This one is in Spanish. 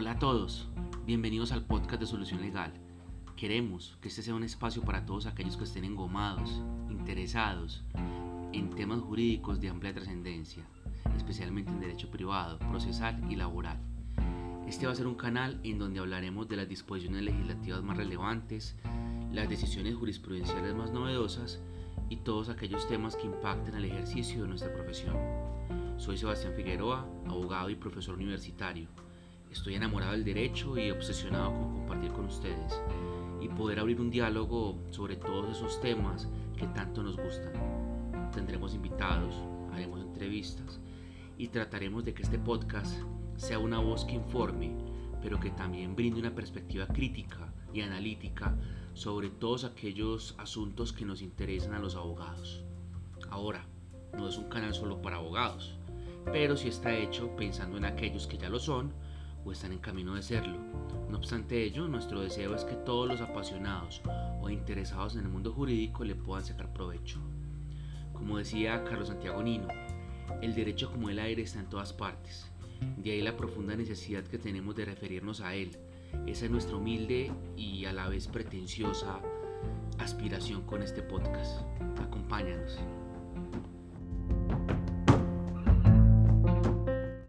Hola a todos, bienvenidos al podcast de Solución Legal. Queremos que este sea un espacio para todos aquellos que estén engomados, interesados en temas jurídicos de amplia trascendencia, especialmente en derecho privado, procesal y laboral. Este va a ser un canal en donde hablaremos de las disposiciones legislativas más relevantes, las decisiones jurisprudenciales más novedosas y todos aquellos temas que impacten al ejercicio de nuestra profesión. Soy Sebastián Figueroa, abogado y profesor universitario. Estoy enamorado del derecho y obsesionado con compartir con ustedes y poder abrir un diálogo sobre todos esos temas que tanto nos gustan. Tendremos invitados, haremos entrevistas y trataremos de que este podcast sea una voz que informe, pero que también brinde una perspectiva crítica y analítica sobre todos aquellos asuntos que nos interesan a los abogados. Ahora, no es un canal solo para abogados, pero sí está hecho pensando en aquellos que ya lo son o están en camino de serlo. No obstante ello, nuestro deseo es que todos los apasionados o interesados en el mundo jurídico le puedan sacar provecho. Como decía Carlos Santiago Nino, el derecho como el aire está en todas partes. De ahí la profunda necesidad que tenemos de referirnos a él. Esa es nuestra humilde y a la vez pretenciosa aspiración con este podcast. Acompáñanos.